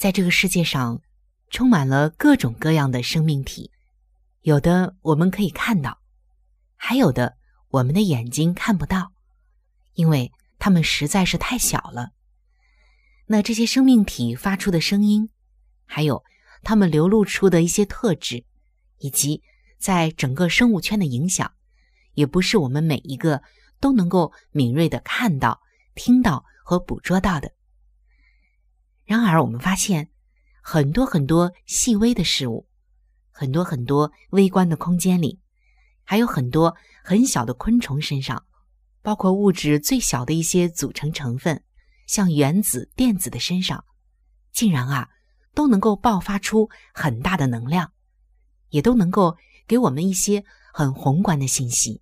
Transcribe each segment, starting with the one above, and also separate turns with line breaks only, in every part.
在这个世界上，充满了各种各样的生命体，有的我们可以看到，还有的我们的眼睛看不到，因为它们实在是太小了。那这些生命体发出的声音，还有它们流露出的一些特质，以及在整个生物圈的影响，也不是我们每一个都能够敏锐的看到、听到。和捕捉到的。然而，我们发现很多很多细微的事物，很多很多微观的空间里，还有很多很小的昆虫身上，包括物质最小的一些组成成分，像原子、电子的身上，竟然啊都能够爆发出很大的能量，也都能够给我们一些很宏观的信息。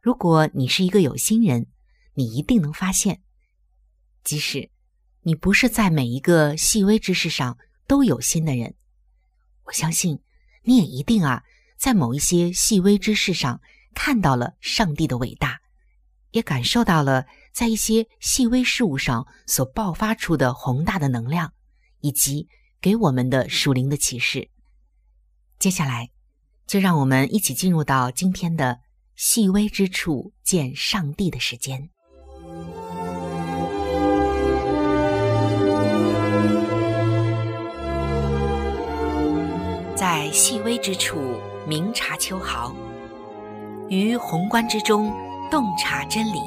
如果你是一个有心人，你一定能发现。即使你不是在每一个细微之事上都有心的人，我相信你也一定啊，在某一些细微之事上看到了上帝的伟大，也感受到了在一些细微事物上所爆发出的宏大的能量，以及给我们的属灵的启示。接下来，就让我们一起进入到今天的细微之处见上帝的时间。在细微之处明察秋毫，于宏观之中洞察真理，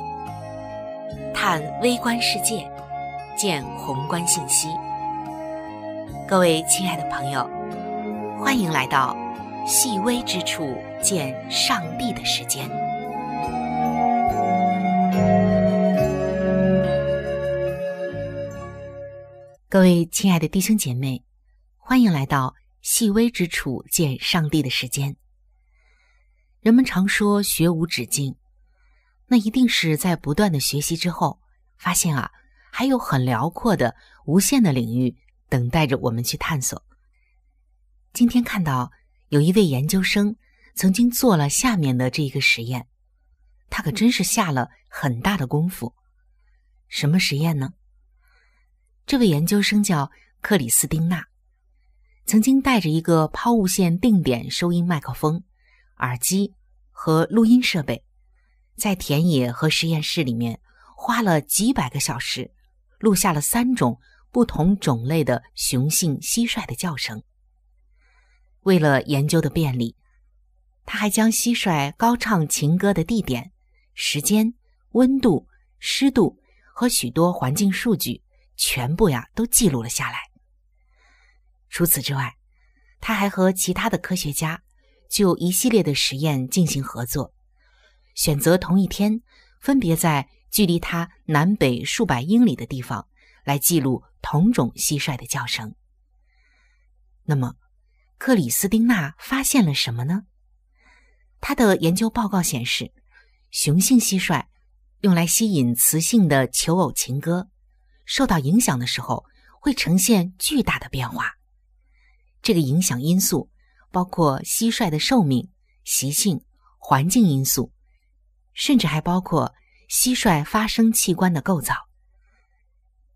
探微观世界，见宏观信息。各位亲爱的朋友，欢迎来到细微之处见上帝的时间。各位亲爱的弟兄姐妹，欢迎来到。细微之处见上帝的时间。人们常说学无止境，那一定是在不断的学习之后，发现啊，还有很辽阔的、无限的领域等待着我们去探索。今天看到有一位研究生曾经做了下面的这一个实验，他可真是下了很大的功夫。什么实验呢？这位研究生叫克里斯汀娜。曾经带着一个抛物线定点收音麦克风、耳机和录音设备，在田野和实验室里面花了几百个小时，录下了三种不同种类的雄性蟋蟀的叫声。为了研究的便利，他还将蟋蟀高唱情歌的地点、时间、温度、湿度和许多环境数据全部呀都记录了下来。除此之外，他还和其他的科学家就一系列的实验进行合作，选择同一天，分别在距离他南北数百英里的地方来记录同种蟋蟀的叫声。那么，克里斯汀娜发现了什么呢？他的研究报告显示，雄性蟋蟀用来吸引雌性的求偶情歌，受到影响的时候会呈现巨大的变化。这个影响因素包括蟋蟀的寿命、习性、环境因素，甚至还包括蟋蟀发声器官的构造。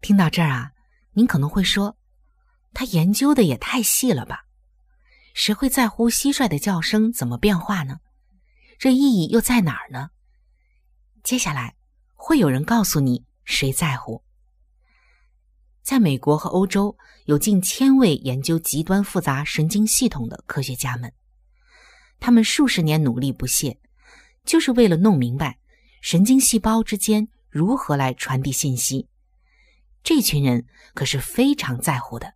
听到这儿啊，您可能会说，他研究的也太细了吧？谁会在乎蟋蟀的叫声怎么变化呢？这意义又在哪儿呢？接下来会有人告诉你谁在乎。在美国和欧洲，有近千位研究极端复杂神经系统的科学家们，他们数十年努力不懈，就是为了弄明白神经细胞之间如何来传递信息。这群人可是非常在乎的。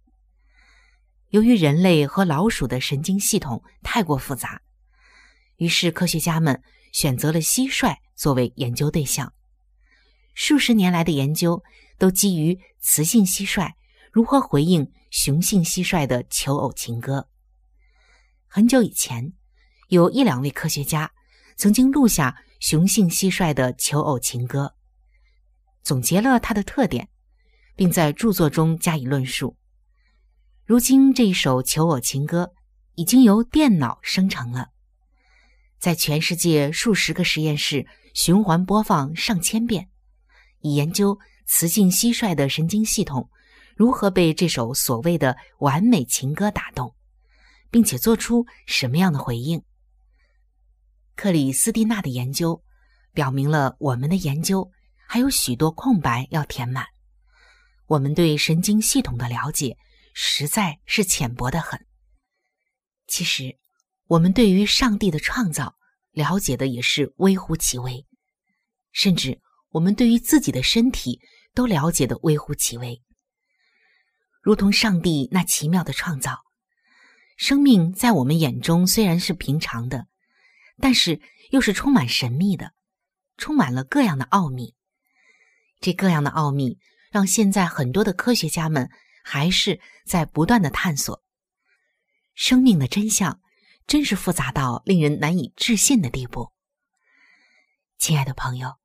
由于人类和老鼠的神经系统太过复杂，于是科学家们选择了蟋蟀作为研究对象。数十年来的研究。都基于雌性蟋蟀如何回应雄性蟋蟀的求偶情歌。很久以前，有一两位科学家曾经录下雄性蟋蟀的求偶情歌，总结了它的特点，并在著作中加以论述。如今，这一首求偶情歌已经由电脑生成了，在全世界数十个实验室循环播放上千遍，以研究。雌性蟋蟀的神经系统如何被这首所谓的完美情歌打动，并且做出什么样的回应？克里斯蒂娜的研究表明了我们的研究还有许多空白要填满。我们对神经系统的了解实在是浅薄的很。其实，我们对于上帝的创造了解的也是微乎其微，甚至我们对于自己的身体。都了解的微乎其微，如同上帝那奇妙的创造。生命在我们眼中虽然是平常的，但是又是充满神秘的，充满了各样的奥秘。这各样的奥秘让现在很多的科学家们还是在不断的探索生命的真相，真是复杂到令人难以置信的地步。亲爱的朋友，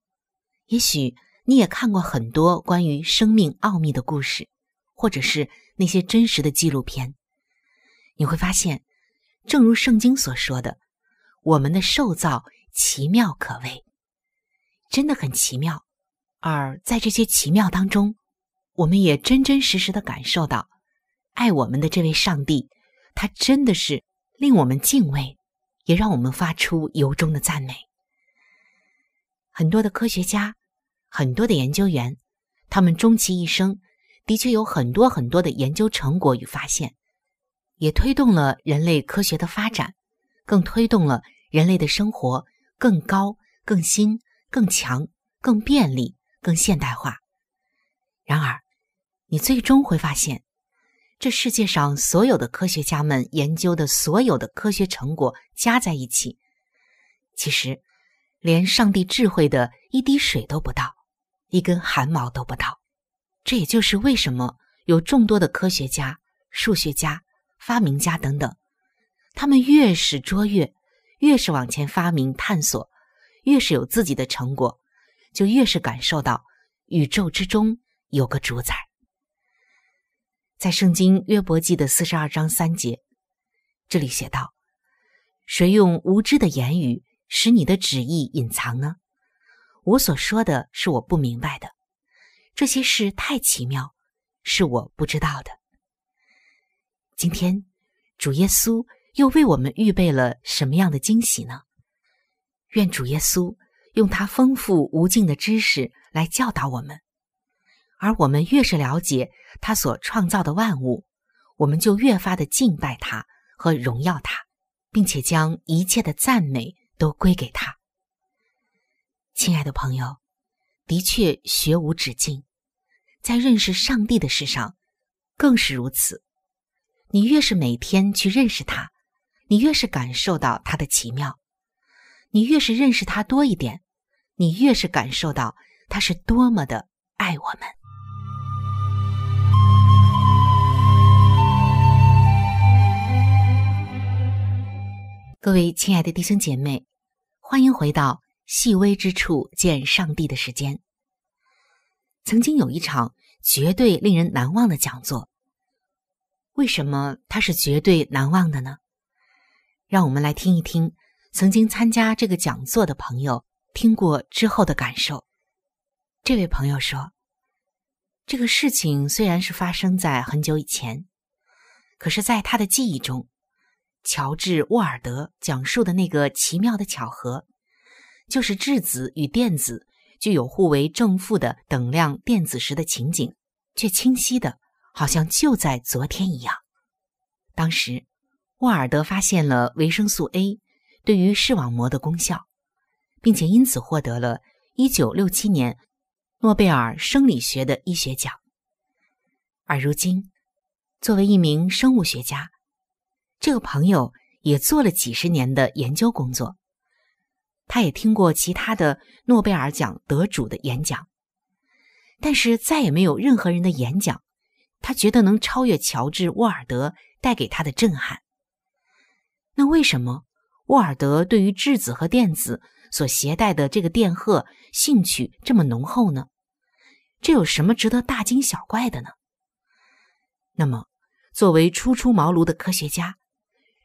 也许。你也看过很多关于生命奥秘的故事，或者是那些真实的纪录片，你会发现，正如圣经所说的，我们的受造奇妙可畏，真的很奇妙。而在这些奇妙当中，我们也真真实实的感受到，爱我们的这位上帝，他真的是令我们敬畏，也让我们发出由衷的赞美。很多的科学家。很多的研究员，他们终其一生，的确有很多很多的研究成果与发现，也推动了人类科学的发展，更推动了人类的生活更高、更新、更强、更便利、更现代化。然而，你最终会发现，这世界上所有的科学家们研究的所有的科学成果加在一起，其实连上帝智慧的一滴水都不到。一根汗毛都不到，这也就是为什么有众多的科学家、数学家、发明家等等，他们越是卓越，越是往前发明探索，越是有自己的成果，就越是感受到宇宙之中有个主宰。在圣经约伯记的四十二章三节，这里写道：“谁用无知的言语使你的旨意隐藏呢？”我所说的是我不明白的，这些事太奇妙，是我不知道的。今天，主耶稣又为我们预备了什么样的惊喜呢？愿主耶稣用他丰富无尽的知识来教导我们，而我们越是了解他所创造的万物，我们就越发的敬拜他和荣耀他，并且将一切的赞美都归给他。亲爱的朋友，的确学无止境，在认识上帝的事上更是如此。你越是每天去认识他，你越是感受到他的奇妙；你越是认识他多一点，你越是感受到他是多么的爱我们。各位亲爱的弟兄姐妹，欢迎回到。细微之处见上帝的时间。曾经有一场绝对令人难忘的讲座，为什么它是绝对难忘的呢？让我们来听一听曾经参加这个讲座的朋友听过之后的感受。这位朋友说：“这个事情虽然是发生在很久以前，可是，在他的记忆中，乔治·沃尔德讲述的那个奇妙的巧合，就是质子与电子具有互为正负的等量电子时的情景，却清晰的，好像就在昨天一样。当时，沃尔德发现了维生素 A 对于视网膜的功效，并且因此获得了1967年。”诺贝尔生理学的医学奖。而如今，作为一名生物学家，这个朋友也做了几十年的研究工作。他也听过其他的诺贝尔奖得主的演讲，但是再也没有任何人的演讲，他觉得能超越乔治·沃尔德带给他的震撼。那为什么沃尔德对于质子和电子所携带的这个电荷兴趣这么浓厚呢？这有什么值得大惊小怪的呢？那么，作为初出茅庐的科学家，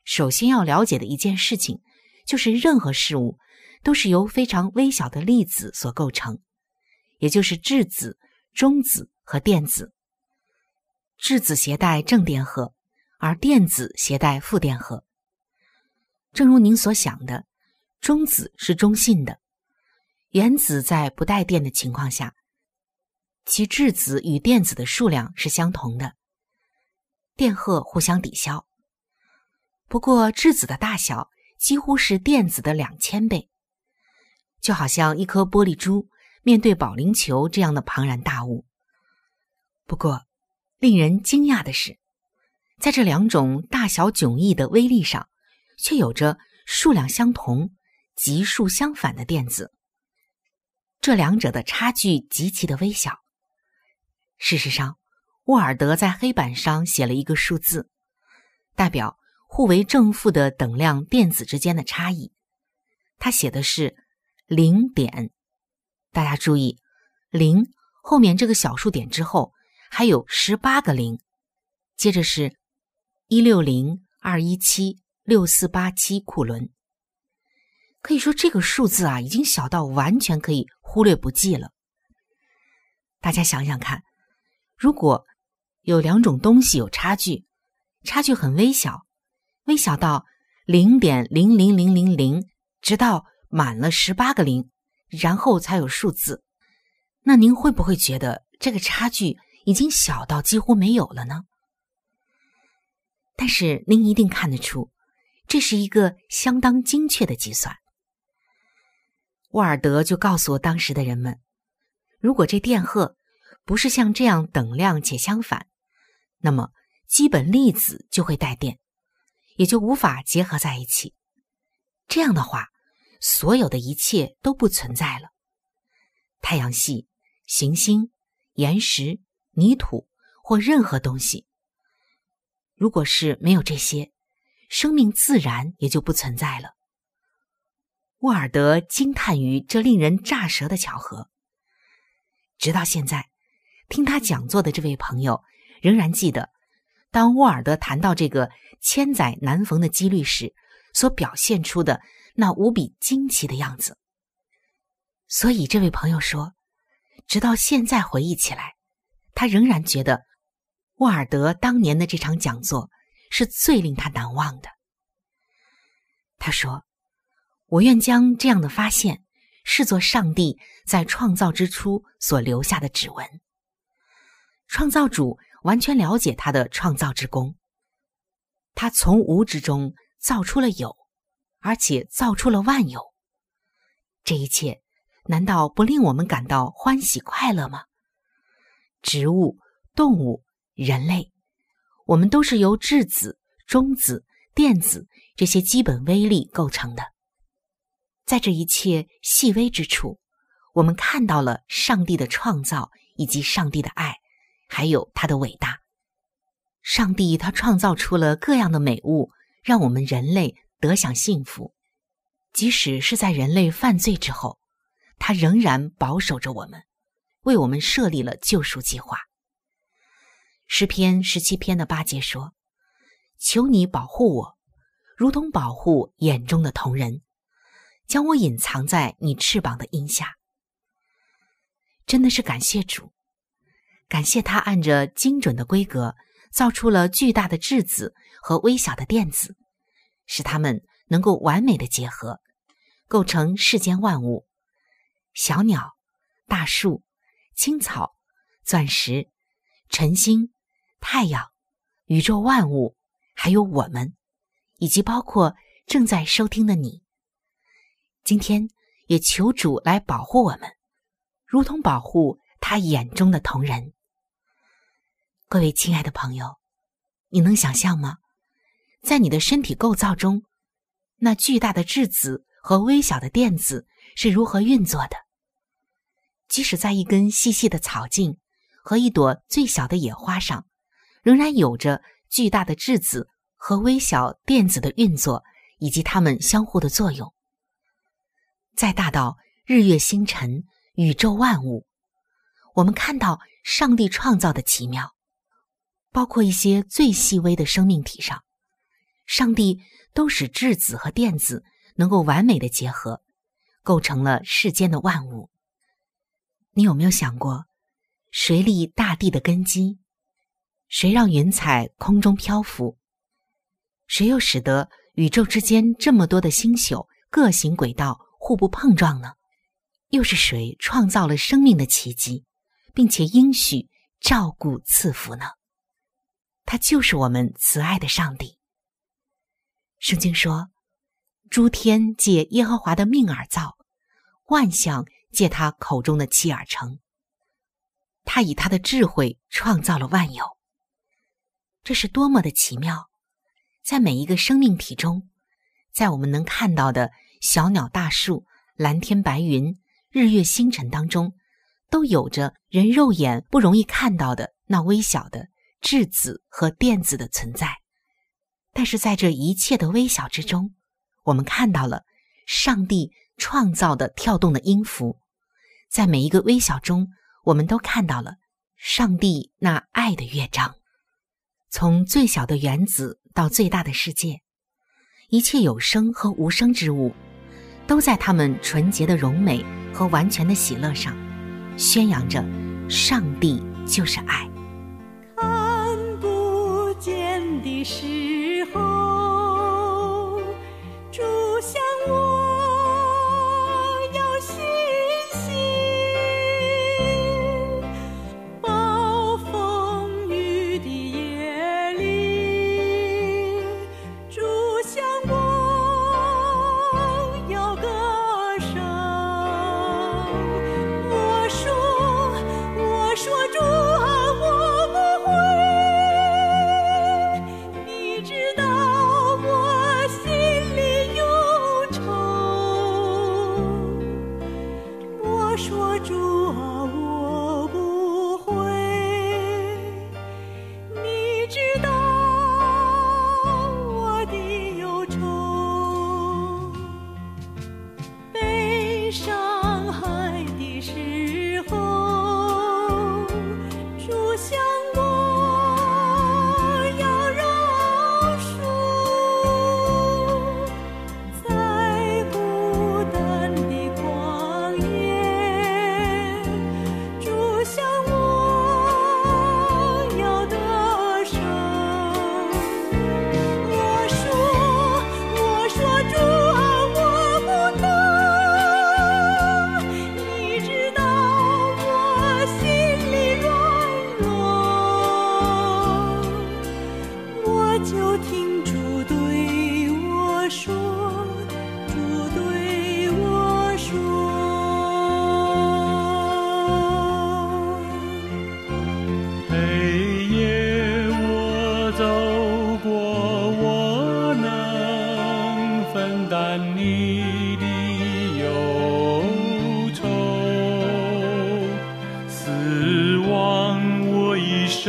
首先要了解的一件事情，就是任何事物都是由非常微小的粒子所构成，也就是质子、中子和电子。质子携带正电荷，而电子携带负电荷。正如您所想的，中子是中性的，原子在不带电的情况下。其质子与电子的数量是相同的，电荷互相抵消。不过，质子的大小几乎是电子的两千倍，就好像一颗玻璃珠面对保龄球这样的庞然大物。不过，令人惊讶的是，在这两种大小迥异的微粒上，却有着数量相同、级数相反的电子。这两者的差距极其的微小。事实上，沃尔德在黑板上写了一个数字，代表互为正负的等量电子之间的差异。他写的是零点。大家注意，零后面这个小数点之后还有十八个零，接着是一六零二一七六四八七库伦。可以说，这个数字啊，已经小到完全可以忽略不计了。大家想想看。如果有两种东西有差距，差距很微小，微小到零点零零零零零，直到满了十八个零，然后才有数字，那您会不会觉得这个差距已经小到几乎没有了呢？但是您一定看得出，这是一个相当精确的计算。沃尔德就告诉当时的人们，如果这电荷。不是像这样等量且相反，那么基本粒子就会带电，也就无法结合在一起。这样的话，所有的一切都不存在了。太阳系、行星、岩石、泥土或任何东西，如果是没有这些，生命自然也就不存在了。沃尔德惊叹于这令人乍舌的巧合，直到现在。听他讲座的这位朋友仍然记得，当沃尔德谈到这个千载难逢的几率时，所表现出的那无比惊奇的样子。所以，这位朋友说，直到现在回忆起来，他仍然觉得沃尔德当年的这场讲座是最令他难忘的。他说：“我愿将这样的发现视作上帝在创造之初所留下的指纹。”创造主完全了解他的创造之功，他从无之中造出了有，而且造出了万有。这一切难道不令我们感到欢喜快乐吗？植物、动物、人类，我们都是由质子、中子、电子这些基本微粒构成的。在这一切细微之处，我们看到了上帝的创造以及上帝的爱。还有他的伟大，上帝他创造出了各样的美物，让我们人类得享幸福。即使是在人类犯罪之后，他仍然保守着我们，为我们设立了救赎计划。诗篇十七篇的八节说：“求你保护我，如同保护眼中的瞳人，将我隐藏在你翅膀的荫下。真的是感谢主，感谢他按着精准的规格造出了巨大的质子和微小的电子，使它们能够完美的结合，构成世间万物：小鸟、大树、青草、钻石、晨星、太阳、宇宙万物，还有我们，以及包括正在收听的你。今天也求主来保护我们。如同保护他眼中的同人。各位亲爱的朋友，你能想象吗？在你的身体构造中，那巨大的质子和微小的电子是如何运作的？即使在一根细细的草茎和一朵最小的野花上，仍然有着巨大的质子和微小电子的运作，以及它们相互的作用。再大到日月星辰。宇宙万物，我们看到上帝创造的奇妙，包括一些最细微的生命体上，上帝都使质子和电子能够完美的结合，构成了世间的万物。你有没有想过，谁立大地的根基？谁让云彩空中漂浮？谁又使得宇宙之间这么多的星宿各行轨道，互不碰撞呢？又是谁创造了生命的奇迹，并且应许照顾赐福呢？他就是我们慈爱的上帝。圣经说：“诸天借耶和华的命而造，万象借他口中的气而成。他以他的智慧创造了万有。这是多么的奇妙！在每一个生命体中，在我们能看到的小鸟、大树、蓝天白云。”日月星辰当中，都有着人肉眼不容易看到的那微小的质子和电子的存在。但是在这一切的微小之中，我们看到了上帝创造的跳动的音符。在每一个微小中，我们都看到了上帝那爱的乐章。从最小的原子到最大的世界，一切有生和无生之物，都在他们纯洁的荣美。和完全的喜乐上，宣扬着上帝就是爱。
看不见的时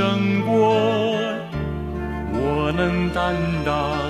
胜过，我
能担当。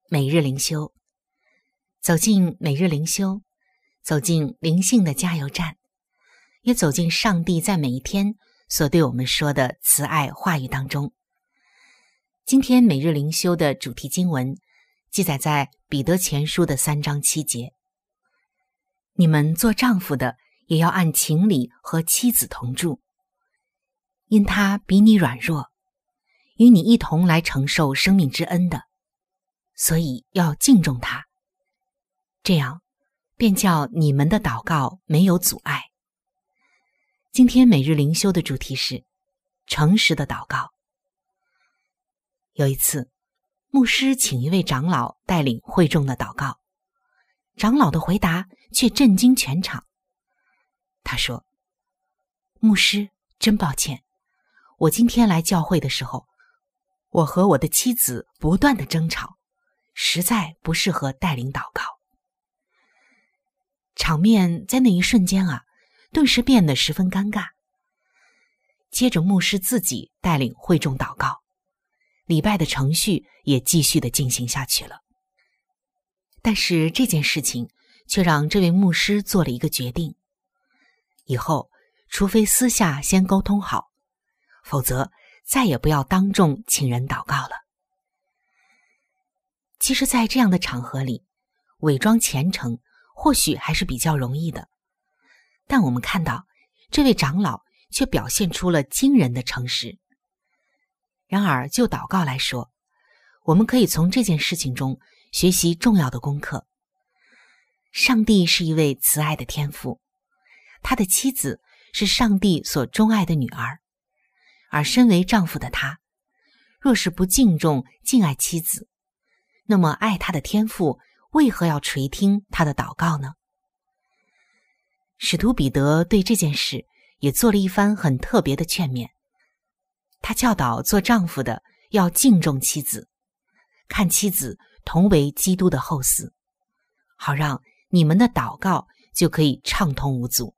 每日灵修，走进每日灵修，走进灵性的加油站，也走进上帝在每一天所对我们说的慈爱话语当中。今天每日灵修的主题经文记载在彼得前书的三章七节：“你们做丈夫的也要按情理和妻子同住，因他比你软弱，与你一同来承受生命之恩的。”所以要敬重他，这样便叫你们的祷告没有阻碍。今天每日灵修的主题是诚实的祷告。有一次，牧师请一位长老带领会众的祷告，长老的回答却震惊全场。他说：“牧师，真抱歉，我今天来教会的时候，我和我的妻子不断的争吵。”实在不适合带领祷告，场面在那一瞬间啊，顿时变得十分尴尬。接着，牧师自己带领会众祷告，礼拜的程序也继续的进行下去了。但是这件事情却让这位牧师做了一个决定：以后除非私下先沟通好，否则再也不要当众请人祷告了。其实，在这样的场合里，伪装虔诚或许还是比较容易的。但我们看到，这位长老却表现出了惊人的诚实。然而，就祷告来说，我们可以从这件事情中学习重要的功课。上帝是一位慈爱的天父，他的妻子是上帝所钟爱的女儿，而身为丈夫的他，若是不敬重、敬爱妻子，那么，爱他的天父为何要垂听他的祷告呢？使徒彼得对这件事也做了一番很特别的劝勉。他教导做丈夫的要敬重妻子，看妻子同为基督的后嗣，好让你们的祷告就可以畅通无阻。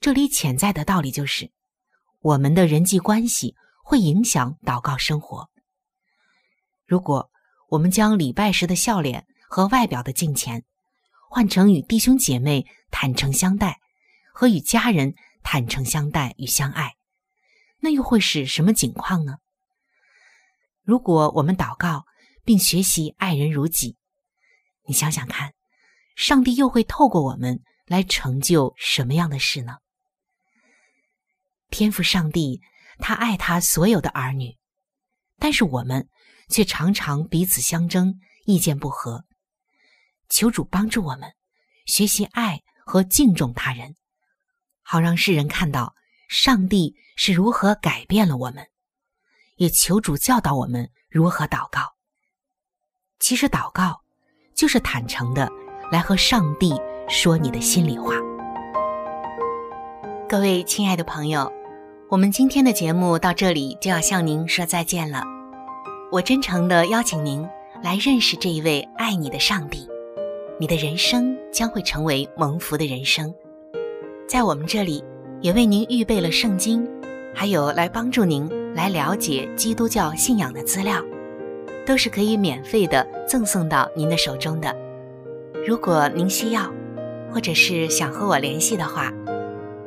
这里潜在的道理就是，我们的人际关系会影响祷告生活。如果我们将礼拜时的笑脸和外表的敬虔，换成与弟兄姐妹坦诚相待，和与家人坦诚相待与相爱，那又会是什么景况呢？如果我们祷告并学习爱人如己，你想想看，上帝又会透过我们来成就什么样的事呢？天赋上帝，他爱他所有的儿女，但是我们却常常彼此相争，意见不合。求主帮助我们学习爱和敬重他人，好让世人看到上帝是如何改变了我们。也求主教导我们如何祷告。其实祷告就是坦诚的来和上帝说你的心里话。各位亲爱的朋友，我们今天的节目到这里就要向您说再见了。我真诚的邀请您来认识这一位爱你的上帝。你的人生将会成为蒙福的人生，在我们这里也为您预备了圣经，还有来帮助您来了解基督教信仰的资料，都是可以免费的赠送到您的手中的。如果您需要，或者是想和我联系的话，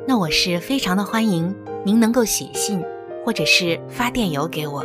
那我是非常的欢迎您能够写信或者是发电邮给我。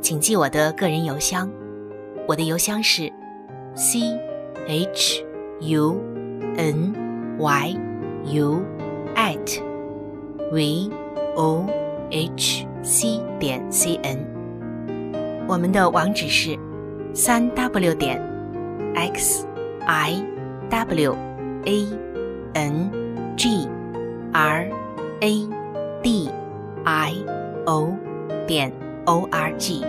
请记我的个人邮箱，我的邮箱是 c。h u n y u at v o h c 点 c n，我们的网址是三 w 点 x i w a n g r a d i o 点 o r g，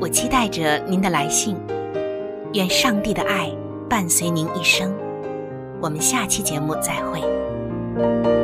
我期待着您的来信。愿上帝的爱伴随您一生。我们下期节目再会。